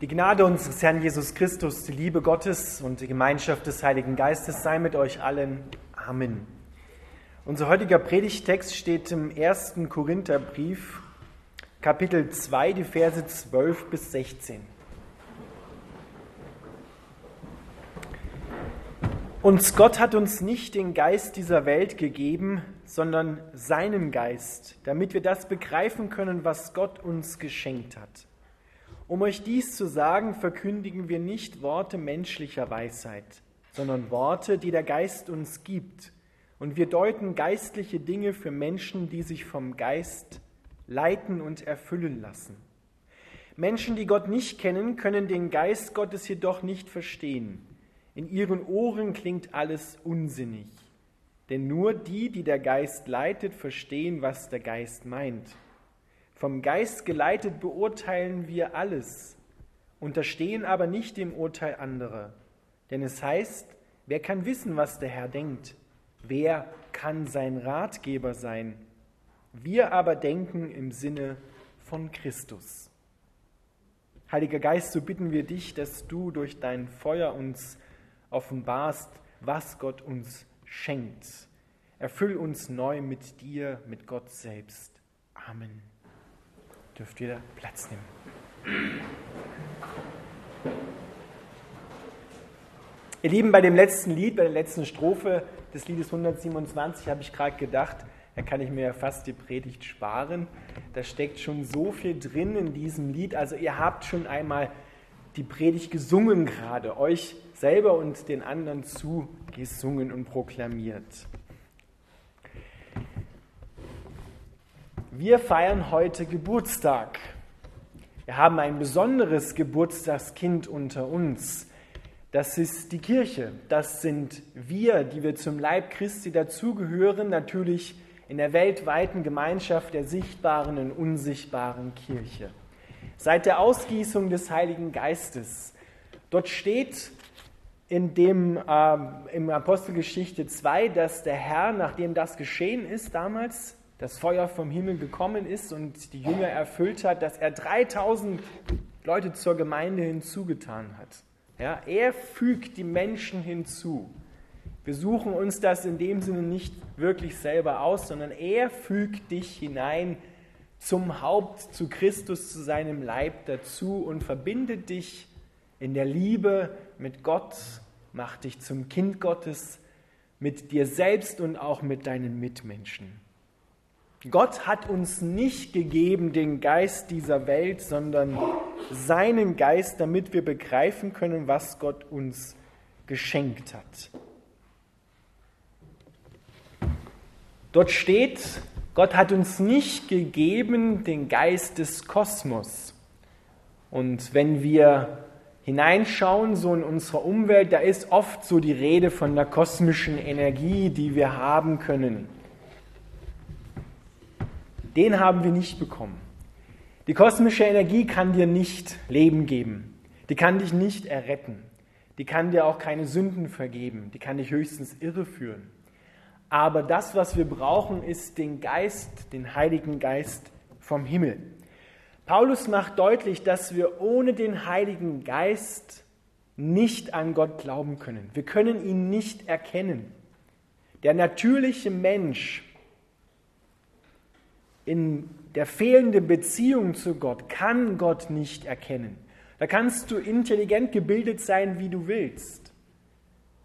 Die Gnade unseres Herrn Jesus Christus, die Liebe Gottes und die Gemeinschaft des Heiligen Geistes sei mit euch allen. Amen. Unser heutiger Predigtext steht im ersten Korintherbrief, Kapitel 2, die Verse 12 bis 16. Und Gott hat uns nicht den Geist dieser Welt gegeben, sondern seinen Geist, damit wir das begreifen können, was Gott uns geschenkt hat. Um euch dies zu sagen, verkündigen wir nicht Worte menschlicher Weisheit, sondern Worte, die der Geist uns gibt. Und wir deuten geistliche Dinge für Menschen, die sich vom Geist leiten und erfüllen lassen. Menschen, die Gott nicht kennen, können den Geist Gottes jedoch nicht verstehen. In ihren Ohren klingt alles unsinnig. Denn nur die, die der Geist leitet, verstehen, was der Geist meint. Vom Geist geleitet beurteilen wir alles, unterstehen aber nicht dem Urteil anderer. Denn es heißt, wer kann wissen, was der Herr denkt? Wer kann sein Ratgeber sein? Wir aber denken im Sinne von Christus. Heiliger Geist, so bitten wir dich, dass du durch dein Feuer uns offenbarst, was Gott uns schenkt. Erfüll uns neu mit dir, mit Gott selbst. Amen dürft wieder Platz nehmen. Ihr Lieben, bei dem letzten Lied, bei der letzten Strophe des Liedes 127 habe ich gerade gedacht, da kann ich mir ja fast die Predigt sparen. Da steckt schon so viel drin in diesem Lied. Also ihr habt schon einmal die Predigt gesungen gerade, euch selber und den anderen zugesungen und proklamiert. Wir feiern heute Geburtstag. Wir haben ein besonderes Geburtstagskind unter uns. Das ist die Kirche. Das sind wir, die wir zum Leib Christi dazugehören, natürlich in der weltweiten Gemeinschaft der sichtbaren und unsichtbaren Kirche. Seit der Ausgießung des Heiligen Geistes. Dort steht in dem, äh, im Apostelgeschichte 2, dass der Herr, nachdem das geschehen ist damals, das Feuer vom Himmel gekommen ist und die Jünger erfüllt hat, dass er 3000 Leute zur Gemeinde hinzugetan hat. Ja, er fügt die Menschen hinzu. Wir suchen uns das in dem Sinne nicht wirklich selber aus, sondern er fügt dich hinein zum Haupt, zu Christus, zu seinem Leib dazu und verbindet dich in der Liebe mit Gott, macht dich zum Kind Gottes, mit dir selbst und auch mit deinen Mitmenschen. Gott hat uns nicht gegeben den Geist dieser Welt, sondern seinen Geist, damit wir begreifen können, was Gott uns geschenkt hat. Dort steht, Gott hat uns nicht gegeben den Geist des Kosmos. Und wenn wir hineinschauen, so in unsere Umwelt, da ist oft so die Rede von der kosmischen Energie, die wir haben können den haben wir nicht bekommen. Die kosmische Energie kann dir nicht Leben geben. Die kann dich nicht erretten. Die kann dir auch keine Sünden vergeben. Die kann dich höchstens irreführen. Aber das, was wir brauchen, ist den Geist, den Heiligen Geist vom Himmel. Paulus macht deutlich, dass wir ohne den Heiligen Geist nicht an Gott glauben können. Wir können ihn nicht erkennen. Der natürliche Mensch in der fehlenden Beziehung zu Gott kann Gott nicht erkennen. Da kannst du intelligent gebildet sein, wie du willst.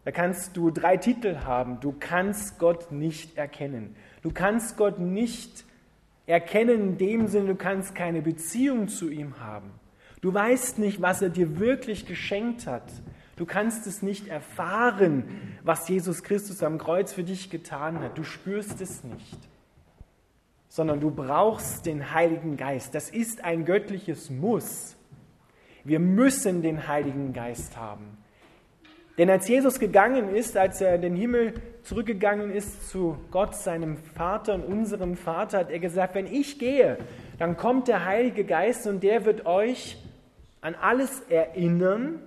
Da kannst du drei Titel haben. Du kannst Gott nicht erkennen. Du kannst Gott nicht erkennen in dem Sinne, du kannst keine Beziehung zu ihm haben. Du weißt nicht, was er dir wirklich geschenkt hat. Du kannst es nicht erfahren, was Jesus Christus am Kreuz für dich getan hat. Du spürst es nicht sondern du brauchst den Heiligen Geist. Das ist ein göttliches Muss. Wir müssen den Heiligen Geist haben. Denn als Jesus gegangen ist, als er in den Himmel zurückgegangen ist zu Gott, seinem Vater und unserem Vater, hat er gesagt, wenn ich gehe, dann kommt der Heilige Geist und der wird euch an alles erinnern,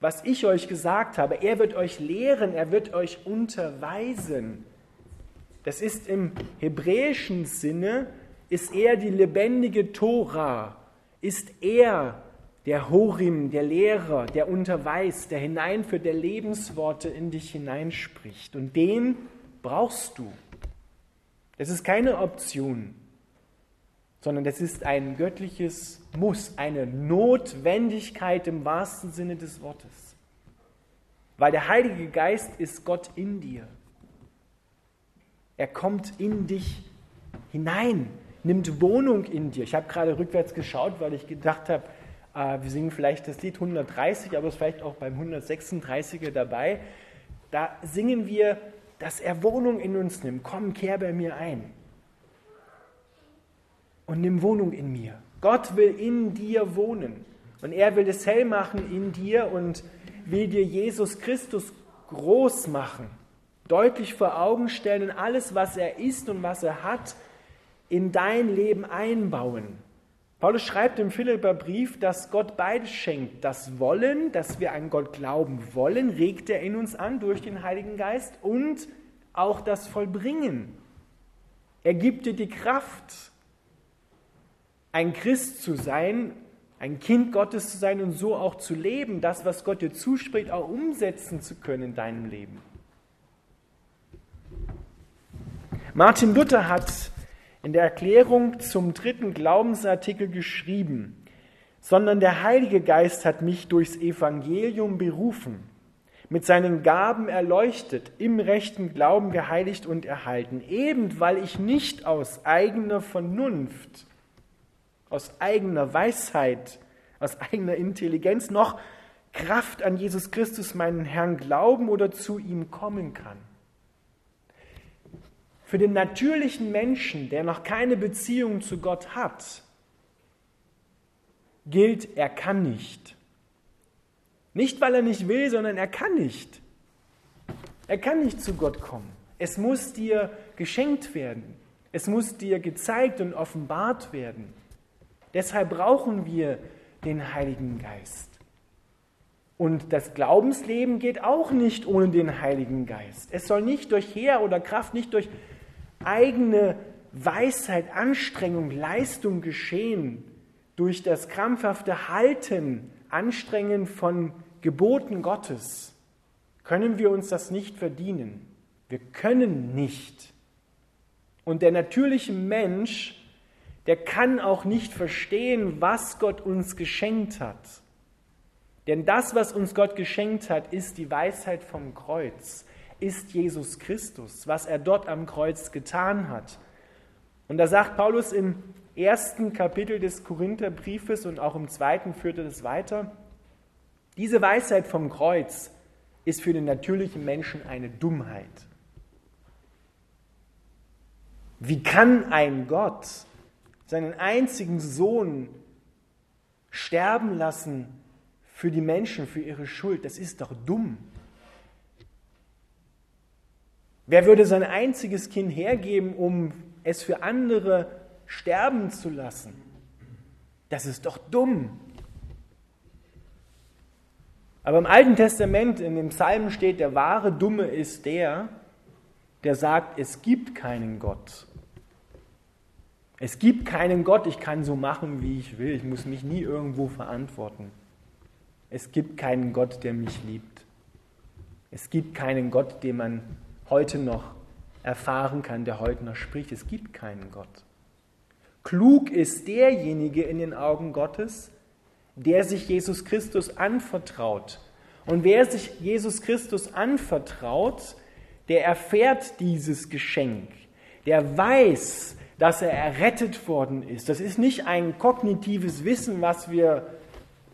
was ich euch gesagt habe. Er wird euch lehren, er wird euch unterweisen. Das ist im hebräischen Sinne, ist er die lebendige Tora, ist er der Horim, der Lehrer, der unterweist, der hineinführt, der Lebensworte in dich hineinspricht. Und den brauchst du. Das ist keine Option, sondern das ist ein göttliches Muss, eine Notwendigkeit im wahrsten Sinne des Wortes. Weil der Heilige Geist ist Gott in dir. Er kommt in dich hinein, nimmt Wohnung in dir. Ich habe gerade rückwärts geschaut, weil ich gedacht habe, äh, wir singen vielleicht das Lied 130, aber es ist vielleicht auch beim 136er dabei. Da singen wir dass er Wohnung in uns nimmt. Komm, kehr bei mir ein. Und nimm Wohnung in mir. Gott will in dir wohnen. Und er will es hell machen in dir und will dir Jesus Christus groß machen. Deutlich vor Augen stellen und alles, was er ist und was er hat, in dein Leben einbauen. Paulus schreibt im Philipperbrief, dass Gott beides schenkt. Das Wollen, dass wir an Gott glauben wollen, regt er in uns an durch den Heiligen Geist und auch das Vollbringen. Er gibt dir die Kraft, ein Christ zu sein, ein Kind Gottes zu sein und so auch zu leben, das, was Gott dir zuspricht, auch umsetzen zu können in deinem Leben. Martin Luther hat in der Erklärung zum dritten Glaubensartikel geschrieben, sondern der Heilige Geist hat mich durchs Evangelium berufen, mit seinen Gaben erleuchtet, im rechten Glauben geheiligt und erhalten, eben weil ich nicht aus eigener Vernunft, aus eigener Weisheit, aus eigener Intelligenz noch Kraft an Jesus Christus, meinen Herrn, glauben oder zu ihm kommen kann. Für den natürlichen Menschen, der noch keine Beziehung zu Gott hat, gilt, er kann nicht. Nicht, weil er nicht will, sondern er kann nicht. Er kann nicht zu Gott kommen. Es muss dir geschenkt werden. Es muss dir gezeigt und offenbart werden. Deshalb brauchen wir den Heiligen Geist. Und das Glaubensleben geht auch nicht ohne den Heiligen Geist. Es soll nicht durch Heer oder Kraft, nicht durch eigene Weisheit, Anstrengung, Leistung geschehen, durch das krampfhafte Halten, Anstrengen von Geboten Gottes, können wir uns das nicht verdienen. Wir können nicht. Und der natürliche Mensch, der kann auch nicht verstehen, was Gott uns geschenkt hat. Denn das, was uns Gott geschenkt hat, ist die Weisheit vom Kreuz ist Jesus Christus, was er dort am Kreuz getan hat. Und da sagt Paulus im ersten Kapitel des Korintherbriefes und auch im zweiten führt er das weiter, diese Weisheit vom Kreuz ist für den natürlichen Menschen eine Dummheit. Wie kann ein Gott seinen einzigen Sohn sterben lassen für die Menschen, für ihre Schuld? Das ist doch dumm. Wer würde sein einziges Kind hergeben, um es für andere sterben zu lassen? Das ist doch dumm. Aber im Alten Testament, in dem Psalm steht, der wahre Dumme ist der, der sagt, es gibt keinen Gott. Es gibt keinen Gott, ich kann so machen, wie ich will, ich muss mich nie irgendwo verantworten. Es gibt keinen Gott, der mich liebt. Es gibt keinen Gott, den man heute noch erfahren kann, der heute noch spricht. Es gibt keinen Gott. Klug ist derjenige in den Augen Gottes, der sich Jesus Christus anvertraut. Und wer sich Jesus Christus anvertraut, der erfährt dieses Geschenk. Der weiß, dass er errettet worden ist. Das ist nicht ein kognitives Wissen, was wir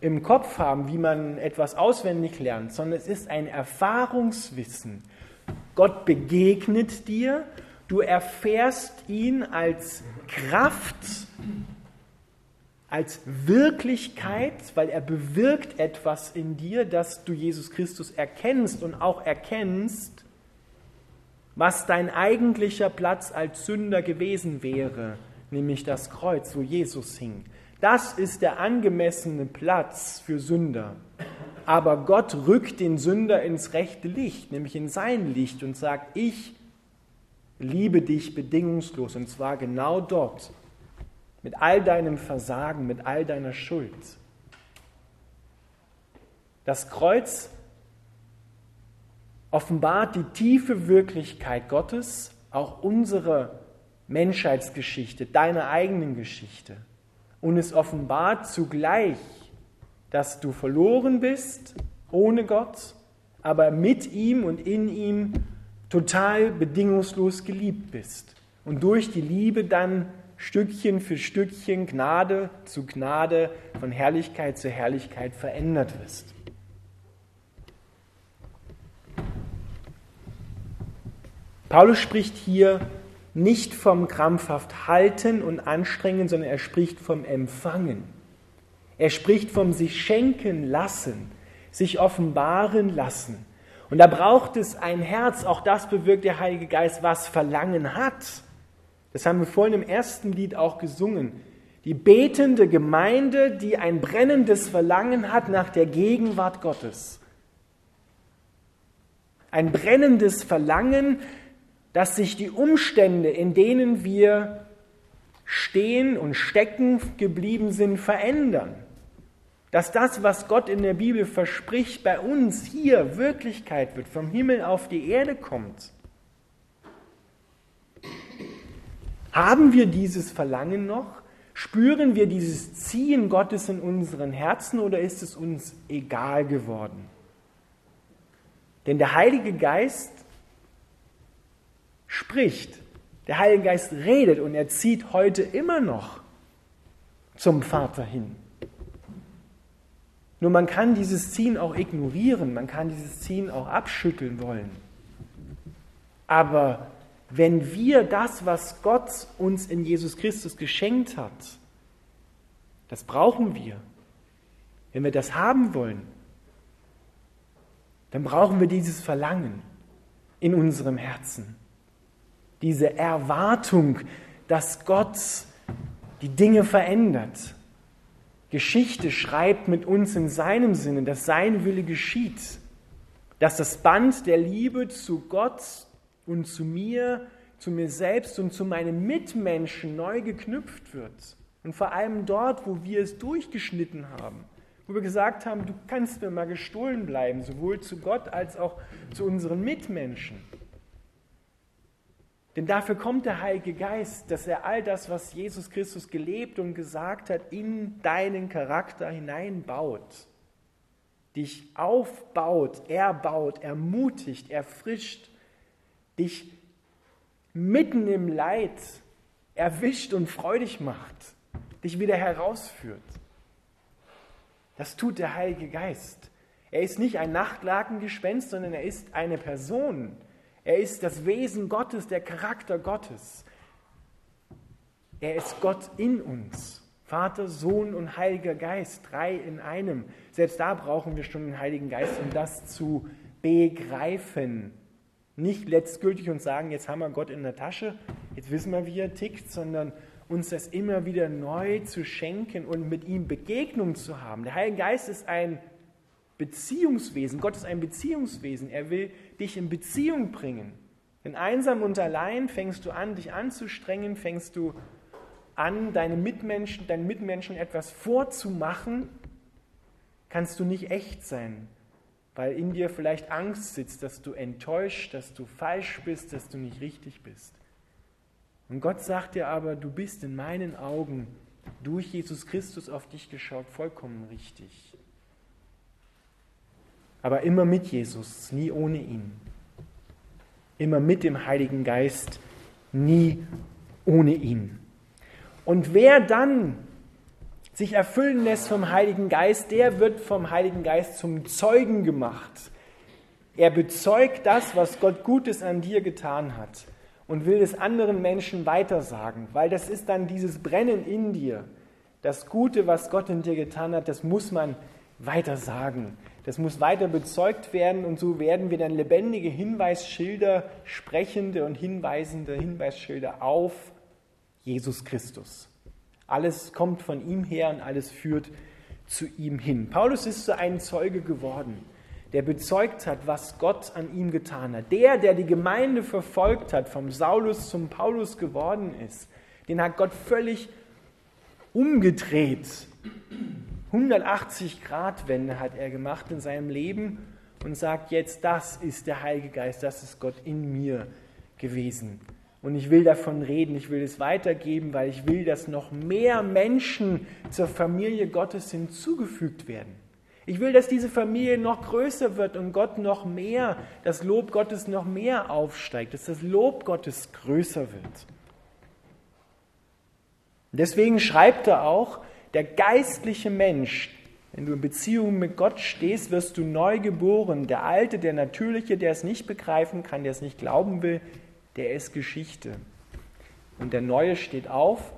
im Kopf haben, wie man etwas auswendig lernt, sondern es ist ein Erfahrungswissen. Gott begegnet dir, du erfährst ihn als Kraft, als Wirklichkeit, weil er bewirkt etwas in dir, dass du Jesus Christus erkennst und auch erkennst, was dein eigentlicher Platz als Sünder gewesen wäre, nämlich das Kreuz, wo Jesus hing. Das ist der angemessene Platz für Sünder. Aber Gott rückt den Sünder ins rechte Licht, nämlich in sein Licht und sagt, ich liebe dich bedingungslos und zwar genau dort, mit all deinem Versagen, mit all deiner Schuld. Das Kreuz offenbart die tiefe Wirklichkeit Gottes, auch unsere Menschheitsgeschichte, deine eigenen Geschichte. Und es offenbart zugleich, dass du verloren bist ohne Gott, aber mit ihm und in ihm total bedingungslos geliebt bist. Und durch die Liebe dann Stückchen für Stückchen, Gnade zu Gnade, von Herrlichkeit zu Herrlichkeit verändert wirst. Paulus spricht hier nicht vom krampfhaft Halten und Anstrengen, sondern er spricht vom Empfangen. Er spricht vom sich schenken lassen, sich offenbaren lassen. Und da braucht es ein Herz, auch das bewirkt der Heilige Geist, was Verlangen hat. Das haben wir vorhin im ersten Lied auch gesungen. Die betende Gemeinde, die ein brennendes Verlangen hat nach der Gegenwart Gottes. Ein brennendes Verlangen, dass sich die Umstände, in denen wir stehen und stecken geblieben sind, verändern. Dass das, was Gott in der Bibel verspricht, bei uns hier Wirklichkeit wird, vom Himmel auf die Erde kommt. Haben wir dieses Verlangen noch? Spüren wir dieses Ziehen Gottes in unseren Herzen oder ist es uns egal geworden? Denn der Heilige Geist spricht. Der Heilige Geist redet und er zieht heute immer noch zum Vater hin. Nur man kann dieses Ziehen auch ignorieren, man kann dieses Ziehen auch abschütteln wollen. Aber wenn wir das, was Gott uns in Jesus Christus geschenkt hat, das brauchen wir. Wenn wir das haben wollen, dann brauchen wir dieses Verlangen in unserem Herzen diese Erwartung, dass Gott die Dinge verändert. Geschichte schreibt mit uns in seinem Sinne, dass sein Wille geschieht, dass das Band der Liebe zu Gott und zu mir, zu mir selbst und zu meinen Mitmenschen neu geknüpft wird. Und vor allem dort, wo wir es durchgeschnitten haben, wo wir gesagt haben, du kannst mir mal gestohlen bleiben, sowohl zu Gott als auch zu unseren Mitmenschen. Denn dafür kommt der Heilige Geist, dass er all das, was Jesus Christus gelebt und gesagt hat, in deinen Charakter hineinbaut, dich aufbaut, erbaut, ermutigt, erfrischt, dich mitten im Leid erwischt und freudig macht, dich wieder herausführt. Das tut der Heilige Geist. Er ist nicht ein Nachtlakengespenst, sondern er ist eine Person, er ist das Wesen Gottes, der Charakter Gottes. Er ist Gott in uns. Vater, Sohn und Heiliger Geist, drei in einem. Selbst da brauchen wir schon den Heiligen Geist, um das zu begreifen. Nicht letztgültig und sagen, jetzt haben wir Gott in der Tasche, jetzt wissen wir, wie er tickt, sondern uns das immer wieder neu zu schenken und mit ihm Begegnung zu haben. Der Heilige Geist ist ein Beziehungswesen. Gott ist ein Beziehungswesen. Er will dich in Beziehung bringen. Denn einsam und allein fängst du an, dich anzustrengen, fängst du an, deine Mitmenschen, deinen Mitmenschen etwas vorzumachen, kannst du nicht echt sein, weil in dir vielleicht Angst sitzt, dass du enttäuscht, dass du falsch bist, dass du nicht richtig bist. Und Gott sagt dir aber, du bist in meinen Augen durch Jesus Christus auf dich geschaut vollkommen richtig aber immer mit Jesus, nie ohne ihn. Immer mit dem Heiligen Geist, nie ohne ihn. Und wer dann sich erfüllen lässt vom Heiligen Geist, der wird vom Heiligen Geist zum Zeugen gemacht. Er bezeugt das, was Gott Gutes an dir getan hat und will es anderen Menschen weitersagen, weil das ist dann dieses Brennen in dir. Das Gute, was Gott in dir getan hat, das muss man weitersagen. Das muss weiter bezeugt werden und so werden wir dann lebendige Hinweisschilder, sprechende und hinweisende Hinweisschilder auf Jesus Christus. Alles kommt von ihm her und alles führt zu ihm hin. Paulus ist so ein Zeuge geworden, der bezeugt hat, was Gott an ihm getan hat. Der, der die Gemeinde verfolgt hat, vom Saulus zum Paulus geworden ist, den hat Gott völlig umgedreht 180-Grad-Wende hat er gemacht in seinem Leben und sagt jetzt, das ist der Heilige Geist, das ist Gott in mir gewesen. Und ich will davon reden, ich will es weitergeben, weil ich will, dass noch mehr Menschen zur Familie Gottes hinzugefügt werden. Ich will, dass diese Familie noch größer wird und Gott noch mehr, das Lob Gottes noch mehr aufsteigt, dass das Lob Gottes größer wird. Deswegen schreibt er auch, der geistliche Mensch, wenn du in Beziehung mit Gott stehst, wirst du neu geboren. Der Alte, der Natürliche, der es nicht begreifen kann, der es nicht glauben will, der ist Geschichte. Und der Neue steht auf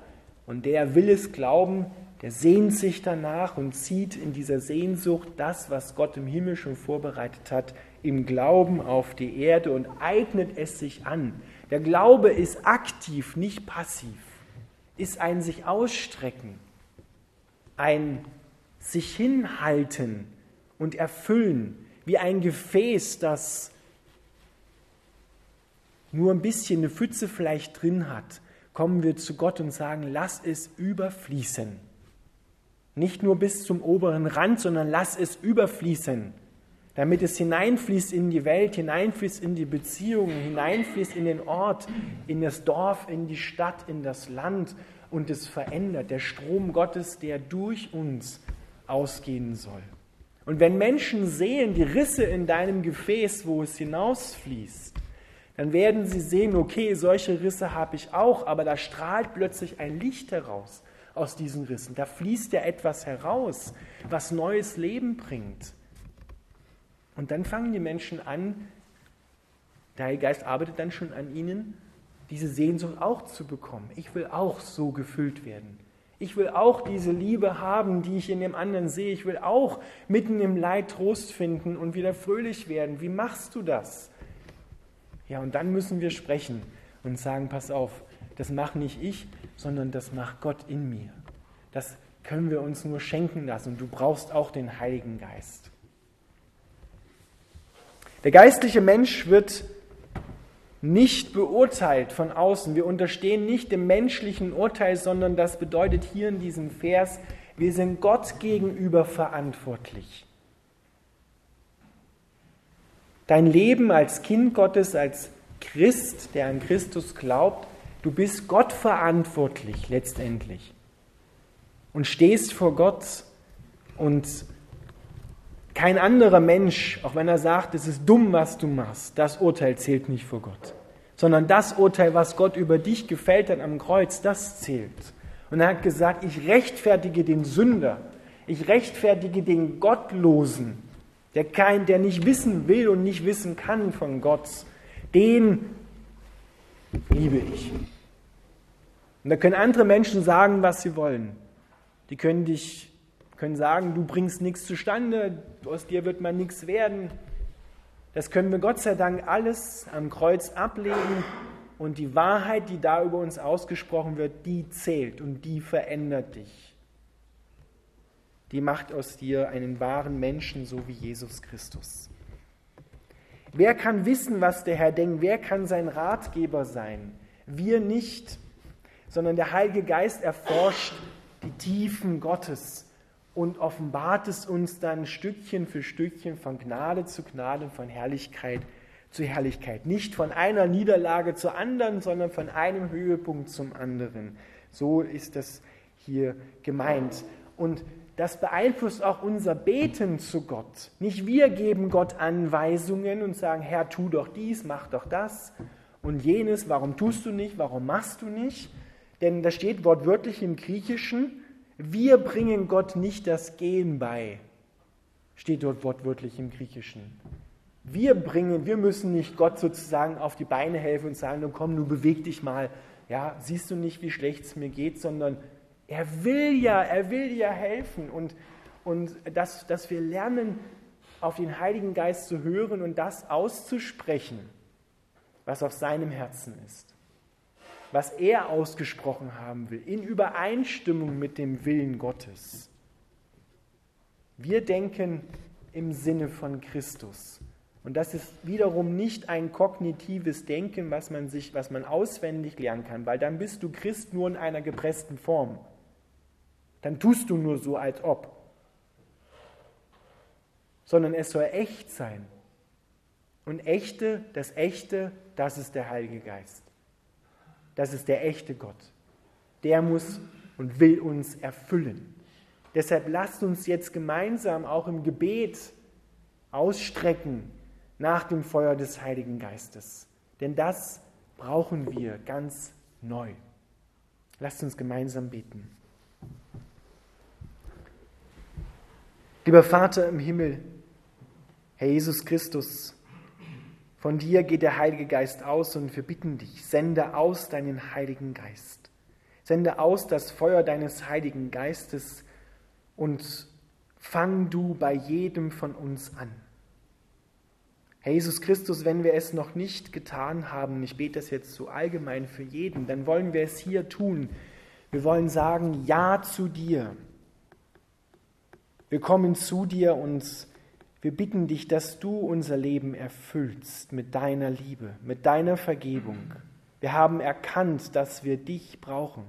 und der will es glauben, der sehnt sich danach und zieht in dieser Sehnsucht das, was Gott im Himmel schon vorbereitet hat, im Glauben auf die Erde und eignet es sich an. Der Glaube ist aktiv, nicht passiv, ist ein sich ausstrecken, ein sich hinhalten und erfüllen, wie ein Gefäß, das nur ein bisschen eine Pfütze vielleicht drin hat, kommen wir zu Gott und sagen, lass es überfließen. Nicht nur bis zum oberen Rand, sondern lass es überfließen, damit es hineinfließt in die Welt, hineinfließt in die Beziehungen, hineinfließt in den Ort, in das Dorf, in die Stadt, in das Land und es verändert. Der Strom Gottes, der durch uns ausgehen soll. Und wenn Menschen sehen die Risse in deinem Gefäß, wo es hinausfließt, dann werden sie sehen, okay, solche Risse habe ich auch, aber da strahlt plötzlich ein Licht heraus aus diesen Rissen. Da fließt ja etwas heraus, was neues Leben bringt. Und dann fangen die Menschen an, der Heilige Geist arbeitet dann schon an ihnen, diese Sehnsucht auch zu bekommen. Ich will auch so gefüllt werden. Ich will auch diese Liebe haben, die ich in dem anderen sehe. Ich will auch mitten im Leid Trost finden und wieder fröhlich werden. Wie machst du das? Ja, und dann müssen wir sprechen und sagen, pass auf, das mache nicht ich, sondern das macht Gott in mir. Das können wir uns nur schenken lassen und du brauchst auch den Heiligen Geist. Der geistliche Mensch wird nicht beurteilt von außen. Wir unterstehen nicht dem menschlichen Urteil, sondern das bedeutet hier in diesem Vers, wir sind Gott gegenüber verantwortlich. Dein Leben als Kind Gottes, als Christ, der an Christus glaubt, Du bist Gott verantwortlich letztendlich und stehst vor Gott und kein anderer Mensch, auch wenn er sagt, es ist dumm, was du machst, das Urteil zählt nicht vor Gott, sondern das Urteil, was Gott über dich gefällt hat am Kreuz, das zählt. Und er hat gesagt, ich rechtfertige den Sünder, ich rechtfertige den Gottlosen, der, kein, der nicht wissen will und nicht wissen kann von Gott, den liebe ich. Und da können andere Menschen sagen, was sie wollen. Die können dich können sagen, du bringst nichts zustande, aus dir wird mal nichts werden. Das können wir Gott sei Dank alles am Kreuz ablegen und die Wahrheit, die da über uns ausgesprochen wird, die zählt und die verändert dich. Die macht aus dir einen wahren Menschen, so wie Jesus Christus. Wer kann wissen, was der Herr denkt? Wer kann sein Ratgeber sein? Wir nicht sondern der Heilige Geist erforscht die Tiefen Gottes und offenbart es uns dann Stückchen für Stückchen von Gnade zu Gnade, von Herrlichkeit zu Herrlichkeit. Nicht von einer Niederlage zur anderen, sondern von einem Höhepunkt zum anderen. So ist das hier gemeint. Und das beeinflusst auch unser Beten zu Gott. Nicht wir geben Gott Anweisungen und sagen, Herr, tu doch dies, mach doch das und jenes, warum tust du nicht, warum machst du nicht, denn da steht wortwörtlich im Griechischen, wir bringen Gott nicht das Gehen bei. Steht dort wortwörtlich im Griechischen. Wir bringen, wir müssen nicht Gott sozusagen auf die Beine helfen und sagen, komm, du beweg dich mal. Ja, siehst du nicht, wie schlecht es mir geht, sondern er will ja, er will ja helfen. Und, und dass, dass wir lernen, auf den Heiligen Geist zu hören und das auszusprechen, was auf seinem Herzen ist was er ausgesprochen haben will, in Übereinstimmung mit dem Willen Gottes. Wir denken im Sinne von Christus. Und das ist wiederum nicht ein kognitives Denken, was man, sich, was man auswendig lernen kann, weil dann bist du Christ nur in einer gepressten Form. Dann tust du nur so, als ob. sondern es soll echt sein. Und echte, das Echte, das ist der Heilige Geist. Das ist der echte Gott. Der muss und will uns erfüllen. Deshalb lasst uns jetzt gemeinsam auch im Gebet ausstrecken nach dem Feuer des Heiligen Geistes. Denn das brauchen wir ganz neu. Lasst uns gemeinsam beten. Lieber Vater im Himmel, Herr Jesus Christus, von dir geht der Heilige Geist aus und wir bitten dich, sende aus deinen Heiligen Geist. Sende aus das Feuer deines Heiligen Geistes und fang du bei jedem von uns an. Herr Jesus Christus, wenn wir es noch nicht getan haben, ich bete das jetzt so allgemein für jeden, dann wollen wir es hier tun. Wir wollen sagen Ja zu dir. Wir kommen zu dir und wir bitten dich, dass du unser Leben erfüllst mit deiner Liebe, mit deiner Vergebung. Wir haben erkannt, dass wir dich brauchen.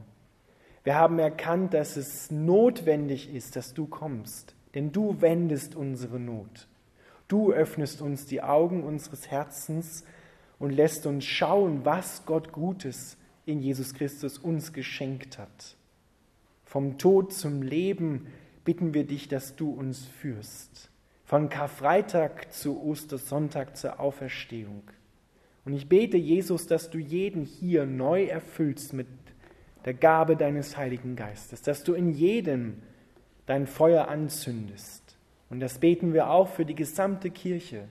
Wir haben erkannt, dass es notwendig ist, dass du kommst, denn du wendest unsere Not. Du öffnest uns die Augen unseres Herzens und lässt uns schauen, was Gott Gutes in Jesus Christus uns geschenkt hat. Vom Tod zum Leben bitten wir dich, dass du uns führst. Von Karfreitag zu Ostersonntag zur Auferstehung. Und ich bete, Jesus, dass du jeden hier neu erfüllst mit der Gabe deines Heiligen Geistes, dass du in jedem dein Feuer anzündest und das beten wir auch für die gesamte Kirche,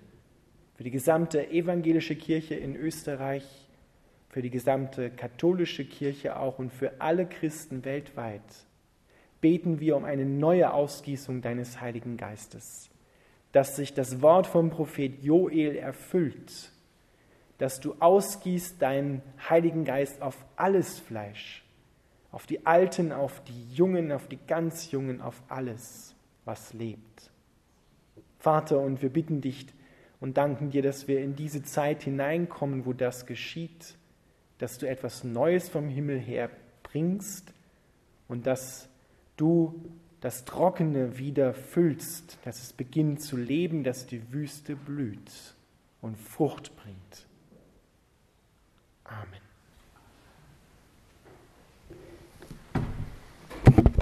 für die gesamte evangelische Kirche in Österreich, für die gesamte katholische Kirche auch und für alle Christen weltweit. Beten wir um eine neue Ausgießung deines Heiligen Geistes, dass sich das Wort vom Prophet Joel erfüllt, dass du ausgießt deinen Heiligen Geist auf alles Fleisch, auf die Alten, auf die Jungen, auf die ganz Jungen, auf alles, was lebt. Vater, und wir bitten dich und danken dir, dass wir in diese Zeit hineinkommen, wo das geschieht, dass du etwas Neues vom Himmel her bringst und dass du das Trockene wieder füllst, dass es beginnt zu leben, dass die Wüste blüht und Frucht bringt. Amen.